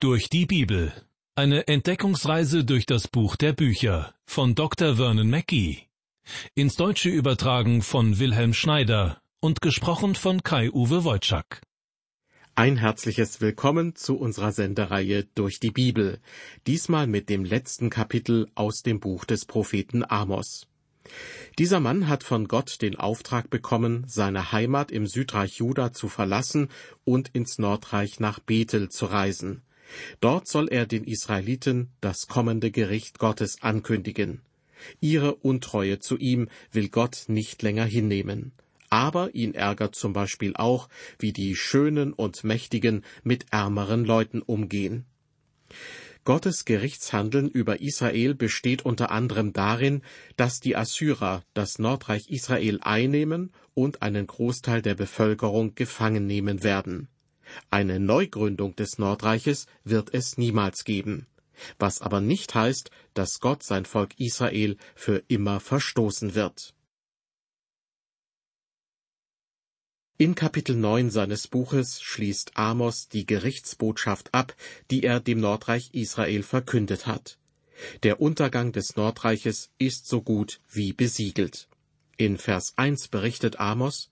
Durch die Bibel. Eine Entdeckungsreise durch das Buch der Bücher von Dr. Vernon Mackey. Ins Deutsche übertragen von Wilhelm Schneider und gesprochen von Kai-Uwe Wojczak. Ein herzliches Willkommen zu unserer Sendereihe durch die Bibel. Diesmal mit dem letzten Kapitel aus dem Buch des Propheten Amos. Dieser Mann hat von Gott den Auftrag bekommen, seine Heimat im Südreich Juda zu verlassen und ins Nordreich nach Bethel zu reisen. Dort soll er den Israeliten das kommende Gericht Gottes ankündigen. Ihre Untreue zu ihm will Gott nicht länger hinnehmen. Aber ihn ärgert zum Beispiel auch, wie die Schönen und Mächtigen mit ärmeren Leuten umgehen. Gottes Gerichtshandeln über Israel besteht unter anderem darin, dass die Assyrer das Nordreich Israel einnehmen und einen Großteil der Bevölkerung gefangen nehmen werden. Eine Neugründung des Nordreiches wird es niemals geben, was aber nicht heißt, dass Gott sein Volk Israel für immer verstoßen wird. In Kapitel 9 seines Buches schließt Amos die Gerichtsbotschaft ab, die er dem Nordreich Israel verkündet hat. Der Untergang des Nordreiches ist so gut wie besiegelt. In Vers 1 berichtet Amos,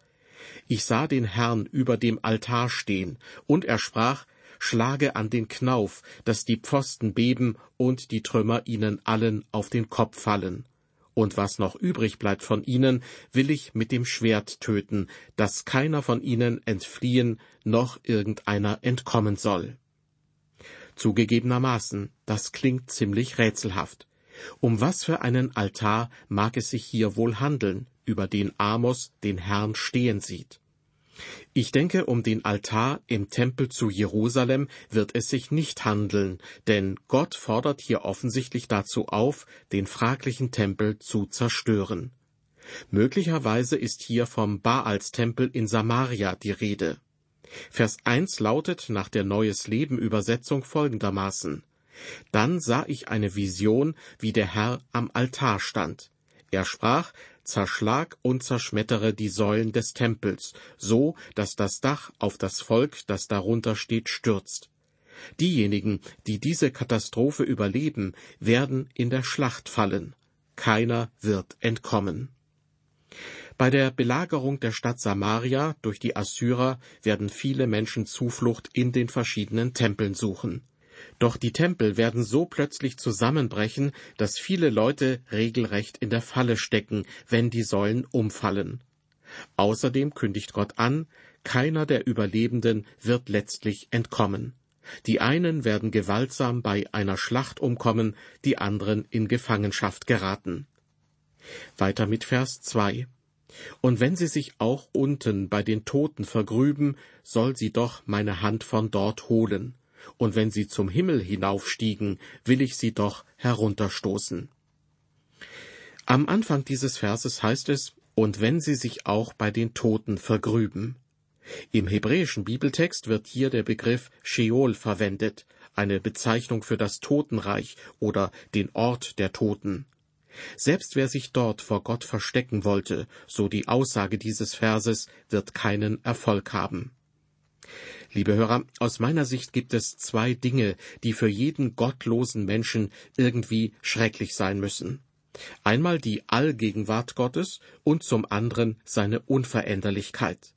ich sah den Herrn über dem Altar stehen, und er sprach, Schlage an den Knauf, dass die Pfosten beben und die Trümmer ihnen allen auf den Kopf fallen. Und was noch übrig bleibt von ihnen, will ich mit dem Schwert töten, dass keiner von ihnen entfliehen, noch irgendeiner entkommen soll. Zugegebenermaßen, das klingt ziemlich rätselhaft. Um was für einen Altar mag es sich hier wohl handeln, über den Amos den Herrn stehen sieht? Ich denke, um den Altar im Tempel zu Jerusalem wird es sich nicht handeln, denn Gott fordert hier offensichtlich dazu auf, den fraglichen Tempel zu zerstören. Möglicherweise ist hier vom Baalstempel in Samaria die Rede. Vers 1 lautet nach der Neues Leben Übersetzung folgendermaßen. Dann sah ich eine Vision, wie der Herr am Altar stand. Er sprach, zerschlag und zerschmettere die Säulen des Tempels, so dass das Dach auf das Volk, das darunter steht, stürzt. Diejenigen, die diese Katastrophe überleben, werden in der Schlacht fallen. Keiner wird entkommen. Bei der Belagerung der Stadt Samaria durch die Assyrer werden viele Menschen Zuflucht in den verschiedenen Tempeln suchen. Doch die Tempel werden so plötzlich zusammenbrechen, dass viele Leute regelrecht in der Falle stecken, wenn die Säulen umfallen. Außerdem kündigt Gott an, keiner der Überlebenden wird letztlich entkommen. Die einen werden gewaltsam bei einer Schlacht umkommen, die anderen in Gefangenschaft geraten. Weiter mit Vers 2. Und wenn sie sich auch unten bei den Toten vergrüben, soll sie doch meine Hand von dort holen und wenn sie zum Himmel hinaufstiegen, will ich sie doch herunterstoßen. Am Anfang dieses Verses heißt es, und wenn sie sich auch bei den Toten vergrüben. Im hebräischen Bibeltext wird hier der Begriff Sheol verwendet, eine Bezeichnung für das Totenreich oder den Ort der Toten. Selbst wer sich dort vor Gott verstecken wollte, so die Aussage dieses Verses, wird keinen Erfolg haben. Liebe Hörer, aus meiner Sicht gibt es zwei Dinge, die für jeden gottlosen Menschen irgendwie schrecklich sein müssen. Einmal die Allgegenwart Gottes und zum anderen seine Unveränderlichkeit.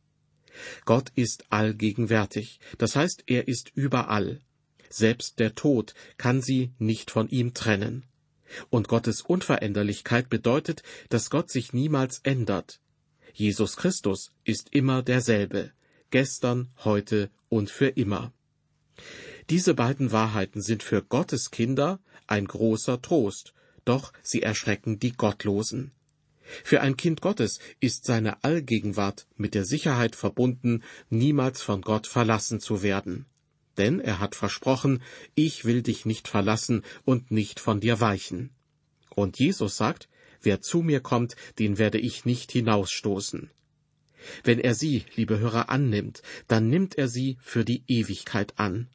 Gott ist allgegenwärtig, das heißt, er ist überall. Selbst der Tod kann sie nicht von ihm trennen. Und Gottes Unveränderlichkeit bedeutet, dass Gott sich niemals ändert. Jesus Christus ist immer derselbe gestern, heute und für immer. Diese beiden Wahrheiten sind für Gottes Kinder ein großer Trost, doch sie erschrecken die Gottlosen. Für ein Kind Gottes ist seine Allgegenwart mit der Sicherheit verbunden, niemals von Gott verlassen zu werden. Denn er hat versprochen, ich will dich nicht verlassen und nicht von dir weichen. Und Jesus sagt, wer zu mir kommt, den werde ich nicht hinausstoßen. Wenn er sie, liebe Hörer, annimmt, dann nimmt er sie für die Ewigkeit an.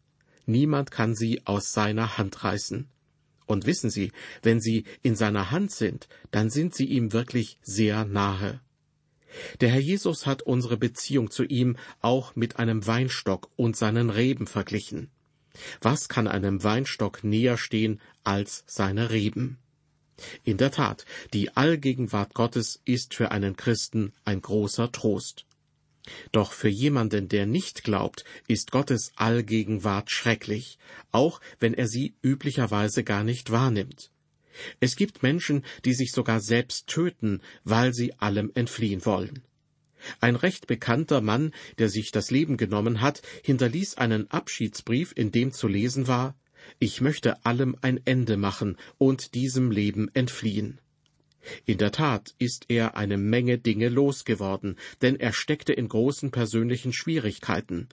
Niemand kann sie aus seiner Hand reißen. Und wissen Sie, wenn sie in seiner Hand sind, dann sind sie ihm wirklich sehr nahe. Der Herr Jesus hat unsere Beziehung zu ihm auch mit einem Weinstock und seinen Reben verglichen. Was kann einem Weinstock näher stehen als seine Reben? In der Tat, die Allgegenwart Gottes ist für einen Christen ein großer Trost. Doch für jemanden, der nicht glaubt, ist Gottes Allgegenwart schrecklich, auch wenn er sie üblicherweise gar nicht wahrnimmt. Es gibt Menschen, die sich sogar selbst töten, weil sie allem entfliehen wollen. Ein recht bekannter Mann, der sich das Leben genommen hat, hinterließ einen Abschiedsbrief, in dem zu lesen war Ich möchte allem ein Ende machen und diesem Leben entfliehen. In der Tat ist er eine Menge Dinge losgeworden, denn er steckte in großen persönlichen Schwierigkeiten.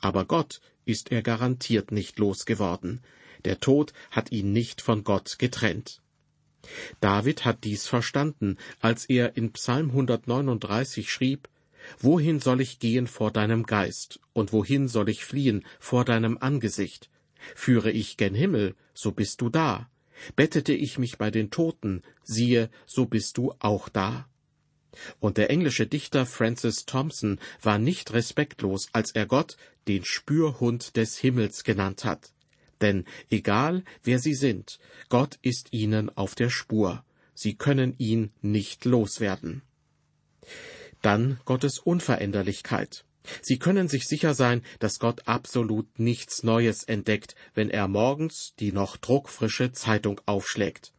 Aber Gott ist er garantiert nicht losgeworden. Der Tod hat ihn nicht von Gott getrennt. David hat dies verstanden, als er in Psalm 139 schrieb, Wohin soll ich gehen vor deinem Geist, und wohin soll ich fliehen vor deinem Angesicht? Führe ich gen Himmel, so bist du da. Bettete ich mich bei den Toten, siehe, so bist du auch da. Und der englische Dichter Francis Thompson war nicht respektlos, als er Gott den Spürhund des Himmels genannt hat. Denn egal wer sie sind, Gott ist ihnen auf der Spur. Sie können ihn nicht loswerden. Dann Gottes Unveränderlichkeit. Sie können sich sicher sein, dass Gott absolut nichts Neues entdeckt, wenn er morgens die noch druckfrische Zeitung aufschlägt.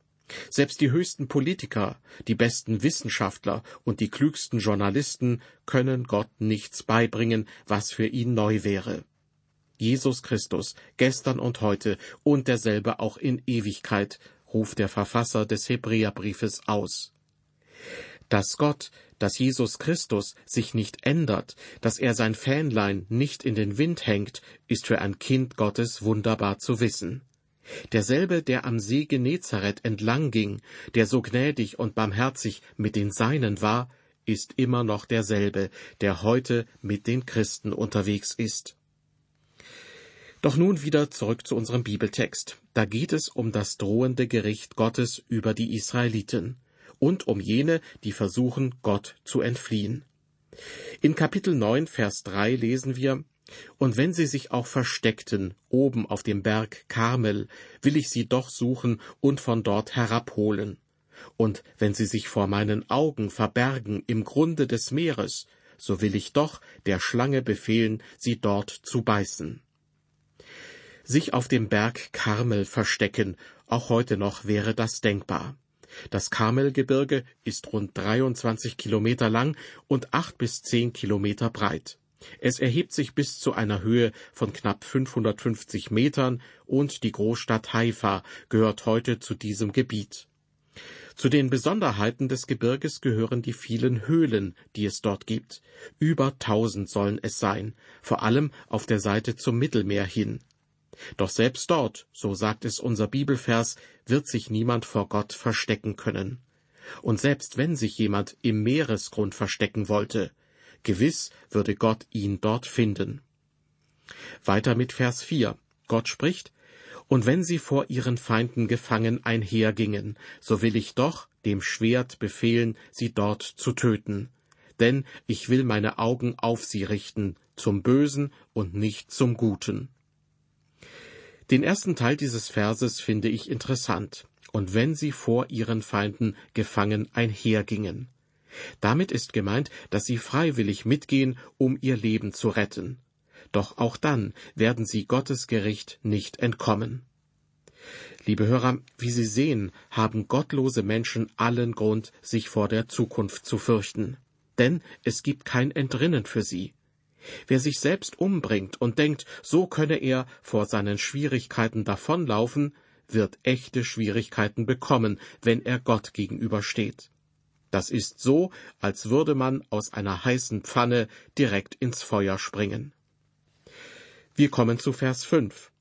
Selbst die höchsten Politiker, die besten Wissenschaftler und die klügsten Journalisten können Gott nichts beibringen, was für ihn neu wäre. Jesus Christus, gestern und heute und derselbe auch in Ewigkeit, ruft der Verfasser des Hebräerbriefes aus. Dass Gott, dass Jesus Christus sich nicht ändert, dass er sein Fähnlein nicht in den Wind hängt, ist für ein Kind Gottes wunderbar zu wissen. Derselbe, der am See Genezareth entlang ging, der so gnädig und barmherzig mit den Seinen war, ist immer noch derselbe, der heute mit den Christen unterwegs ist. Doch nun wieder zurück zu unserem Bibeltext. Da geht es um das drohende Gericht Gottes über die Israeliten und um jene, die versuchen, Gott zu entfliehen. In Kapitel 9, Vers 3 lesen wir, Und wenn sie sich auch versteckten, oben auf dem Berg Karmel, will ich sie doch suchen und von dort herabholen. Und wenn sie sich vor meinen Augen verbergen im Grunde des Meeres, so will ich doch der Schlange befehlen, sie dort zu beißen. Sich auf dem Berg Karmel verstecken, auch heute noch wäre das denkbar. Das Karmelgebirge ist rund 23 Kilometer lang und acht bis zehn Kilometer breit. Es erhebt sich bis zu einer Höhe von knapp 550 Metern und die Großstadt Haifa gehört heute zu diesem Gebiet. Zu den Besonderheiten des Gebirges gehören die vielen Höhlen, die es dort gibt. Über tausend sollen es sein, vor allem auf der Seite zum Mittelmeer hin. Doch selbst dort, so sagt es unser Bibelvers, wird sich niemand vor Gott verstecken können. Und selbst wenn sich jemand im Meeresgrund verstecken wollte, gewiss würde Gott ihn dort finden. Weiter mit Vers 4. Gott spricht, Und wenn sie vor ihren Feinden gefangen einhergingen, so will ich doch dem Schwert befehlen, sie dort zu töten. Denn ich will meine Augen auf sie richten, zum Bösen und nicht zum Guten. Den ersten Teil dieses Verses finde ich interessant. Und wenn sie vor ihren Feinden gefangen einhergingen. Damit ist gemeint, dass sie freiwillig mitgehen, um ihr Leben zu retten. Doch auch dann werden sie Gottes Gericht nicht entkommen. Liebe Hörer, wie Sie sehen, haben gottlose Menschen allen Grund, sich vor der Zukunft zu fürchten. Denn es gibt kein Entrinnen für sie. Wer sich selbst umbringt und denkt, so könne er vor seinen Schwierigkeiten davonlaufen, wird echte Schwierigkeiten bekommen, wenn er Gott gegenübersteht. Das ist so, als würde man aus einer heißen Pfanne direkt ins Feuer springen. Wir kommen zu Vers 5.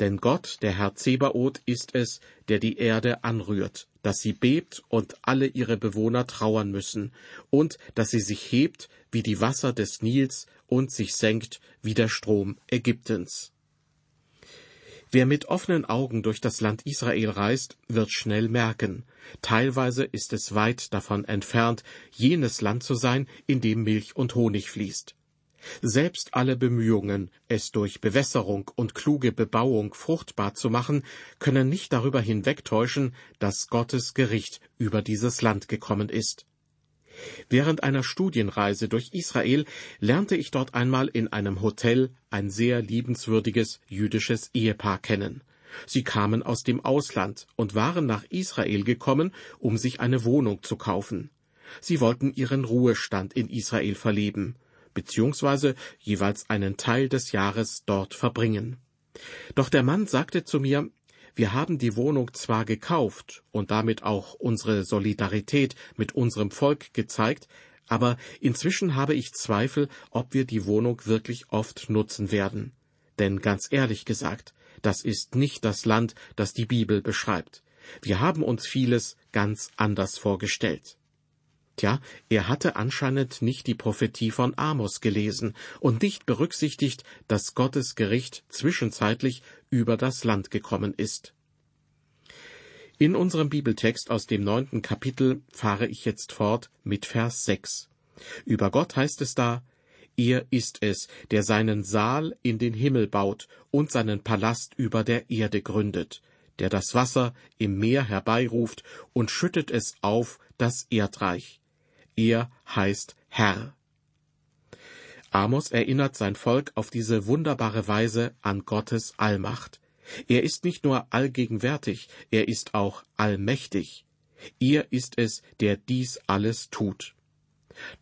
Denn Gott, der Herr Zebaoth, ist es, der die Erde anrührt, dass sie bebt und alle ihre Bewohner trauern müssen, und dass sie sich hebt wie die Wasser des Nils und sich senkt wie der Strom Ägyptens. Wer mit offenen Augen durch das Land Israel reist, wird schnell merken, teilweise ist es weit davon entfernt, jenes Land zu sein, in dem Milch und Honig fließt. Selbst alle Bemühungen, es durch Bewässerung und kluge Bebauung fruchtbar zu machen, können nicht darüber hinwegtäuschen, dass Gottes Gericht über dieses Land gekommen ist. Während einer Studienreise durch Israel lernte ich dort einmal in einem Hotel ein sehr liebenswürdiges jüdisches Ehepaar kennen. Sie kamen aus dem Ausland und waren nach Israel gekommen, um sich eine Wohnung zu kaufen. Sie wollten ihren Ruhestand in Israel verleben, beziehungsweise jeweils einen Teil des Jahres dort verbringen. Doch der Mann sagte zu mir, wir haben die Wohnung zwar gekauft und damit auch unsere Solidarität mit unserem Volk gezeigt, aber inzwischen habe ich Zweifel, ob wir die Wohnung wirklich oft nutzen werden. Denn ganz ehrlich gesagt, das ist nicht das Land, das die Bibel beschreibt. Wir haben uns vieles ganz anders vorgestellt. Tja, er hatte anscheinend nicht die Prophetie von Amos gelesen und nicht berücksichtigt, dass Gottes Gericht zwischenzeitlich über das Land gekommen ist. In unserem Bibeltext aus dem neunten Kapitel fahre ich jetzt fort mit Vers sechs. Über Gott heißt es da, er ist es, der seinen Saal in den Himmel baut und seinen Palast über der Erde gründet, der das Wasser im Meer herbeiruft und schüttet es auf das Erdreich. Er heißt Herr. Amos erinnert sein Volk auf diese wunderbare Weise an Gottes Allmacht. Er ist nicht nur allgegenwärtig, er ist auch allmächtig. Er ist es, der dies alles tut.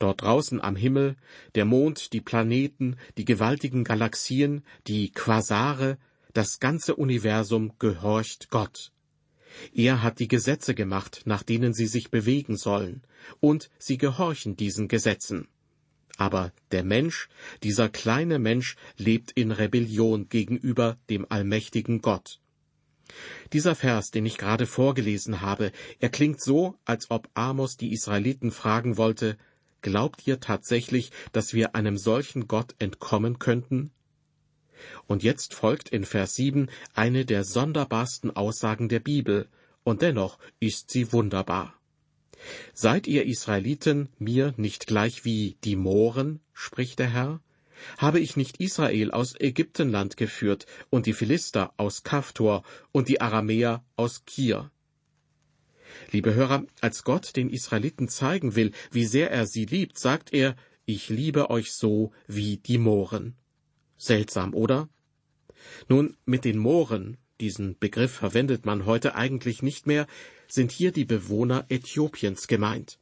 Dort draußen am Himmel, der Mond, die Planeten, die gewaltigen Galaxien, die Quasare, das ganze Universum gehorcht Gott. Er hat die Gesetze gemacht, nach denen sie sich bewegen sollen, und sie gehorchen diesen Gesetzen. Aber der Mensch, dieser kleine Mensch, lebt in Rebellion gegenüber dem allmächtigen Gott. Dieser Vers, den ich gerade vorgelesen habe, er klingt so, als ob Amos die Israeliten fragen wollte, Glaubt ihr tatsächlich, dass wir einem solchen Gott entkommen könnten? Und jetzt folgt in Vers 7 eine der sonderbarsten Aussagen der Bibel, und dennoch ist sie wunderbar. Seid ihr Israeliten mir nicht gleich wie die Mohren, spricht der Herr? Habe ich nicht Israel aus Ägyptenland geführt und die Philister aus Kaftor und die Aramäer aus Kir? Liebe Hörer, als Gott den Israeliten zeigen will, wie sehr er sie liebt, sagt er, ich liebe euch so wie die Mohren. Seltsam, oder? Nun, mit den Mohren, diesen Begriff verwendet man heute eigentlich nicht mehr, sind hier die Bewohner Äthiopiens gemeint.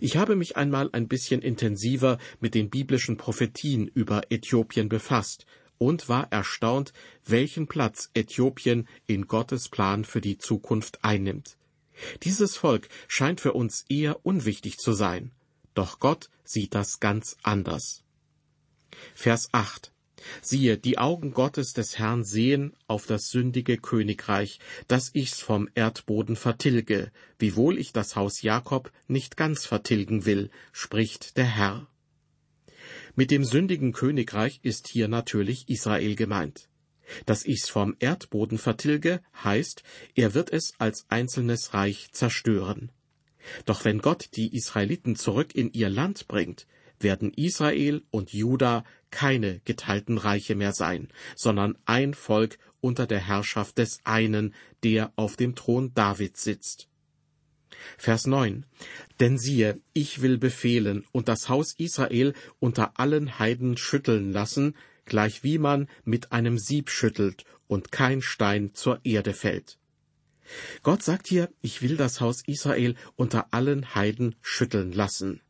Ich habe mich einmal ein bisschen intensiver mit den biblischen Prophetien über Äthiopien befasst und war erstaunt, welchen Platz Äthiopien in Gottes Plan für die Zukunft einnimmt. Dieses Volk scheint für uns eher unwichtig zu sein, doch Gott sieht das ganz anders. Vers 8 Siehe, die Augen Gottes des Herrn sehen auf das sündige Königreich, dass ich's vom Erdboden vertilge, wiewohl ich das Haus Jakob nicht ganz vertilgen will, spricht der Herr. Mit dem sündigen Königreich ist hier natürlich Israel gemeint. Dass ich's vom Erdboden vertilge, heißt, er wird es als einzelnes Reich zerstören. Doch wenn Gott die Israeliten zurück in ihr Land bringt, werden Israel und Juda keine geteilten Reiche mehr sein, sondern ein Volk unter der Herrschaft des einen, der auf dem Thron Davids sitzt. Vers 9. Denn siehe, ich will befehlen und das Haus Israel unter allen Heiden schütteln lassen, gleich wie man mit einem Sieb schüttelt und kein Stein zur Erde fällt. Gott sagt hier, ich will das Haus Israel unter allen Heiden schütteln lassen.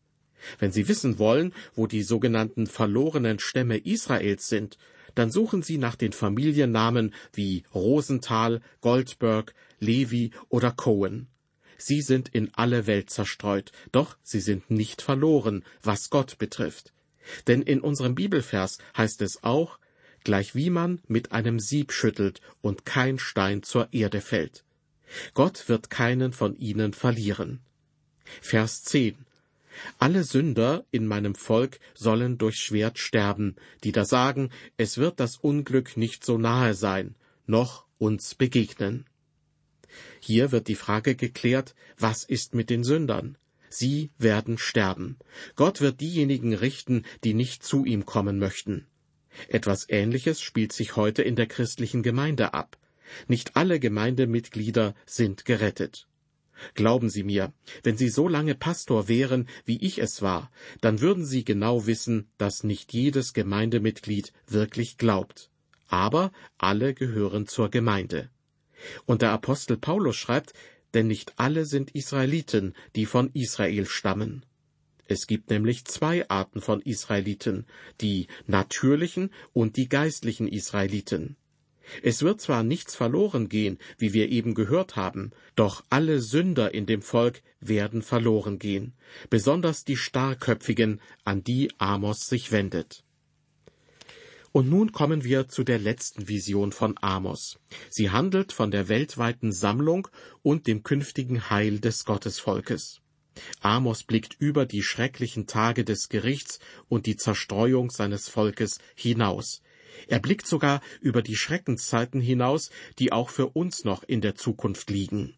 Wenn Sie wissen wollen, wo die sogenannten verlorenen Stämme Israels sind, dann suchen Sie nach den Familiennamen wie Rosenthal, Goldberg, Levi oder Cohen. Sie sind in alle Welt zerstreut, doch sie sind nicht verloren, was Gott betrifft. Denn in unserem Bibelvers heißt es auch, gleich wie man mit einem Sieb schüttelt und kein Stein zur Erde fällt. Gott wird keinen von ihnen verlieren. Vers 10 alle Sünder in meinem Volk sollen durch Schwert sterben, die da sagen, es wird das Unglück nicht so nahe sein, noch uns begegnen. Hier wird die Frage geklärt, was ist mit den Sündern? Sie werden sterben. Gott wird diejenigen richten, die nicht zu ihm kommen möchten. Etwas Ähnliches spielt sich heute in der christlichen Gemeinde ab. Nicht alle Gemeindemitglieder sind gerettet. Glauben Sie mir, wenn Sie so lange Pastor wären, wie ich es war, dann würden Sie genau wissen, dass nicht jedes Gemeindemitglied wirklich glaubt. Aber alle gehören zur Gemeinde. Und der Apostel Paulus schreibt, denn nicht alle sind Israeliten, die von Israel stammen. Es gibt nämlich zwei Arten von Israeliten, die natürlichen und die geistlichen Israeliten. Es wird zwar nichts verloren gehen, wie wir eben gehört haben, doch alle Sünder in dem Volk werden verloren gehen, besonders die Starrköpfigen, an die Amos sich wendet. Und nun kommen wir zu der letzten Vision von Amos. Sie handelt von der weltweiten Sammlung und dem künftigen Heil des Gottesvolkes. Amos blickt über die schrecklichen Tage des Gerichts und die Zerstreuung seines Volkes hinaus. Er blickt sogar über die Schreckenszeiten hinaus, die auch für uns noch in der Zukunft liegen.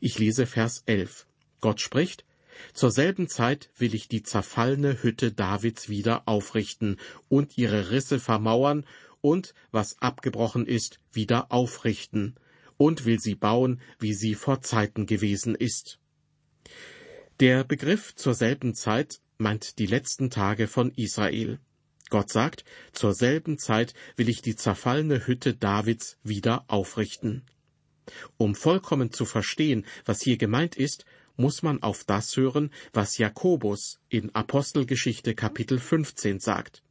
Ich lese Vers 11. Gott spricht, zur selben Zeit will ich die zerfallene Hütte Davids wieder aufrichten und ihre Risse vermauern und, was abgebrochen ist, wieder aufrichten und will sie bauen, wie sie vor Zeiten gewesen ist. Der Begriff zur selben Zeit meint die letzten Tage von Israel. Gott sagt, zur selben Zeit will ich die zerfallene Hütte Davids wieder aufrichten. Um vollkommen zu verstehen, was hier gemeint ist, muss man auf das hören, was Jakobus in Apostelgeschichte Kapitel 15 sagt.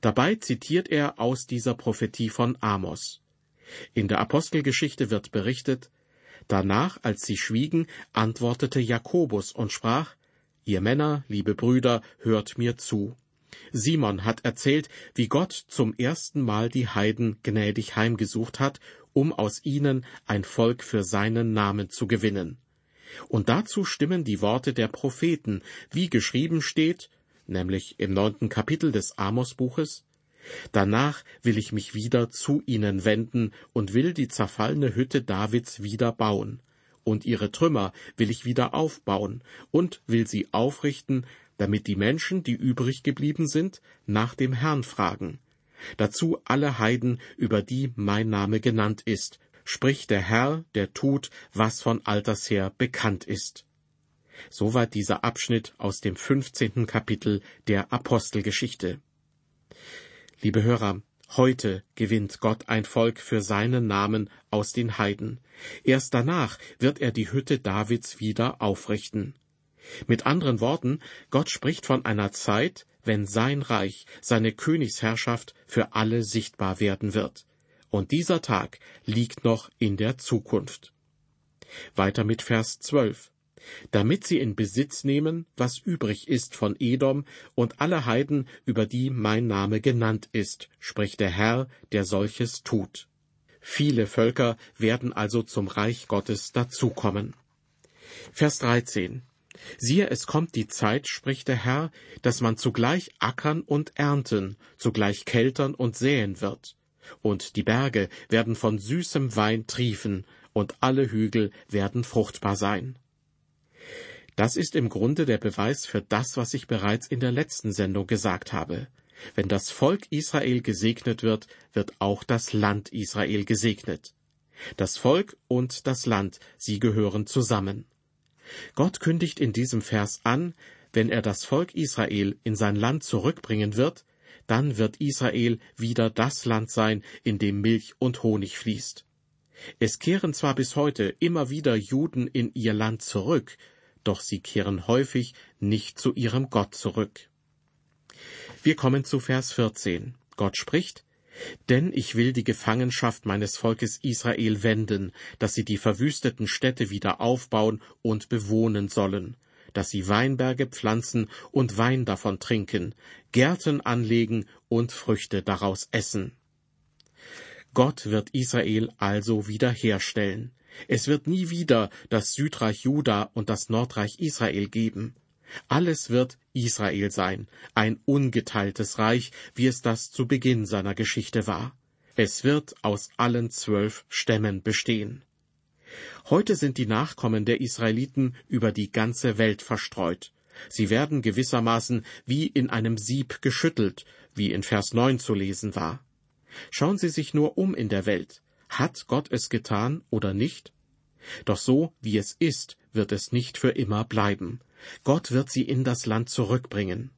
Dabei zitiert er aus dieser Prophetie von Amos. In der Apostelgeschichte wird berichtet, danach, als sie schwiegen, antwortete Jakobus und sprach, Ihr Männer, liebe Brüder, hört mir zu. Simon hat erzählt, wie Gott zum ersten Mal die Heiden gnädig heimgesucht hat, um aus ihnen ein Volk für seinen Namen zu gewinnen. Und dazu stimmen die Worte der Propheten, wie geschrieben steht, nämlich im neunten Kapitel des Amosbuches, Danach will ich mich wieder zu ihnen wenden und will die zerfallene Hütte Davids wieder bauen, und ihre Trümmer will ich wieder aufbauen und will sie aufrichten, damit die Menschen, die übrig geblieben sind, nach dem Herrn fragen. Dazu alle Heiden, über die mein Name genannt ist, spricht der Herr, der tut, was von alters her bekannt ist. Soweit dieser Abschnitt aus dem 15. Kapitel der Apostelgeschichte. Liebe Hörer, heute gewinnt Gott ein Volk für seinen Namen aus den Heiden. Erst danach wird er die Hütte Davids wieder aufrichten. Mit anderen Worten, Gott spricht von einer Zeit, wenn sein Reich, seine Königsherrschaft für alle sichtbar werden wird. Und dieser Tag liegt noch in der Zukunft. Weiter mit Vers 12. Damit sie in Besitz nehmen, was übrig ist von Edom und alle Heiden, über die mein Name genannt ist, spricht der Herr, der solches tut. Viele Völker werden also zum Reich Gottes dazukommen. Vers 13. Siehe, es kommt die Zeit, spricht der Herr, dass man zugleich ackern und ernten, zugleich keltern und säen wird. Und die Berge werden von süßem Wein triefen, und alle Hügel werden fruchtbar sein. Das ist im Grunde der Beweis für das, was ich bereits in der letzten Sendung gesagt habe. Wenn das Volk Israel gesegnet wird, wird auch das Land Israel gesegnet. Das Volk und das Land, sie gehören zusammen. Gott kündigt in diesem Vers an, wenn er das Volk Israel in sein Land zurückbringen wird, dann wird Israel wieder das Land sein, in dem Milch und Honig fließt. Es kehren zwar bis heute immer wieder Juden in ihr Land zurück, doch sie kehren häufig nicht zu ihrem Gott zurück. Wir kommen zu Vers 14. Gott spricht, denn ich will die Gefangenschaft meines Volkes Israel wenden, dass sie die verwüsteten Städte wieder aufbauen und bewohnen sollen, dass sie Weinberge pflanzen und Wein davon trinken, Gärten anlegen und Früchte daraus essen. Gott wird Israel also wiederherstellen. Es wird nie wieder das Südreich Juda und das Nordreich Israel geben. Alles wird Israel sein, ein ungeteiltes Reich, wie es das zu Beginn seiner Geschichte war. Es wird aus allen zwölf Stämmen bestehen. Heute sind die Nachkommen der Israeliten über die ganze Welt verstreut. Sie werden gewissermaßen wie in einem Sieb geschüttelt, wie in Vers 9 zu lesen war. Schauen Sie sich nur um in der Welt. Hat Gott es getan oder nicht? Doch so wie es ist, wird es nicht für immer bleiben. Gott wird sie in das Land zurückbringen.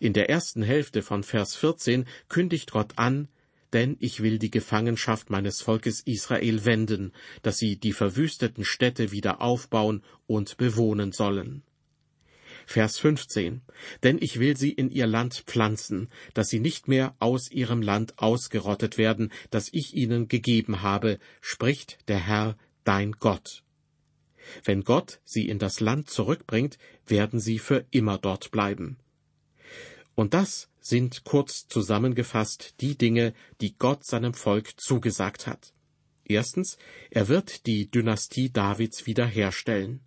In der ersten Hälfte von Vers 14 kündigt Gott an, denn ich will die Gefangenschaft meines Volkes Israel wenden, dass sie die verwüsteten Städte wieder aufbauen und bewohnen sollen. Vers 15. Denn ich will sie in ihr Land pflanzen, dass sie nicht mehr aus ihrem Land ausgerottet werden, das ich ihnen gegeben habe, spricht der Herr, dein Gott. Wenn Gott sie in das Land zurückbringt, werden sie für immer dort bleiben. Und das sind kurz zusammengefasst die Dinge, die Gott seinem Volk zugesagt hat. Erstens, er wird die Dynastie Davids wiederherstellen.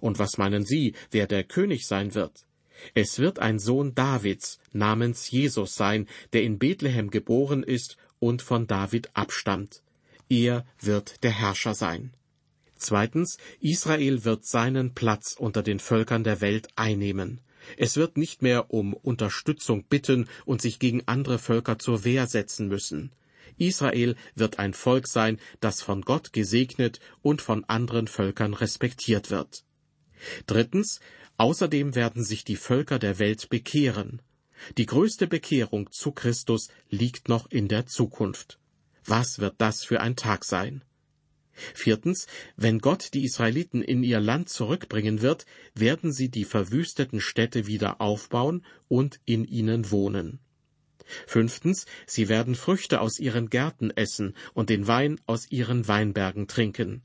Und was meinen Sie, wer der König sein wird? Es wird ein Sohn Davids namens Jesus sein, der in Bethlehem geboren ist und von David abstammt. Er wird der Herrscher sein. Zweitens, Israel wird seinen Platz unter den Völkern der Welt einnehmen. Es wird nicht mehr um Unterstützung bitten und sich gegen andere Völker zur Wehr setzen müssen. Israel wird ein Volk sein, das von Gott gesegnet und von anderen Völkern respektiert wird. Drittens, außerdem werden sich die Völker der Welt bekehren. Die größte Bekehrung zu Christus liegt noch in der Zukunft. Was wird das für ein Tag sein? Viertens, wenn Gott die Israeliten in ihr Land zurückbringen wird, werden sie die verwüsteten Städte wieder aufbauen und in ihnen wohnen. Fünftens, sie werden Früchte aus ihren Gärten essen und den Wein aus ihren Weinbergen trinken.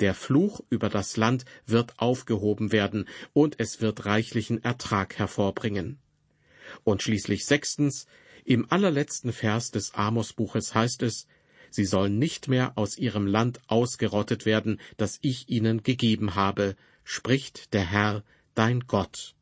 Der Fluch über das Land wird aufgehoben werden und es wird reichlichen Ertrag hervorbringen. Und schließlich sechstens, im allerletzten Vers des Amos-Buches heißt es, Sie sollen nicht mehr aus ihrem Land ausgerottet werden, das ich ihnen gegeben habe, spricht der Herr, dein Gott.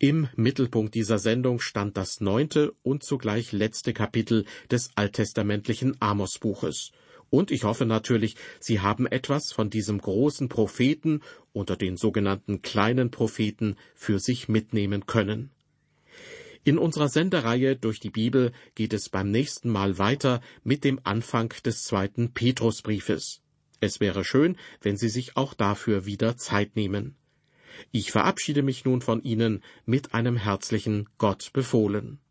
Im Mittelpunkt dieser Sendung stand das neunte und zugleich letzte Kapitel des alttestamentlichen Amos-Buches. Und ich hoffe natürlich, Sie haben etwas von diesem großen Propheten unter den sogenannten kleinen Propheten für sich mitnehmen können. In unserer Sendereihe durch die Bibel geht es beim nächsten Mal weiter mit dem Anfang des zweiten Petrusbriefes. Es wäre schön, wenn Sie sich auch dafür wieder Zeit nehmen. Ich verabschiede mich nun von Ihnen mit einem herzlichen Gott befohlen.